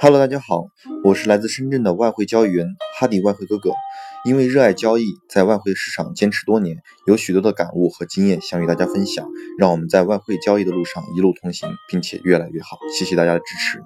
Hello，大家好，我是来自深圳的外汇交易员哈迪外汇哥哥。因为热爱交易，在外汇市场坚持多年，有许多的感悟和经验想与大家分享。让我们在外汇交易的路上一路同行，并且越来越好。谢谢大家的支持。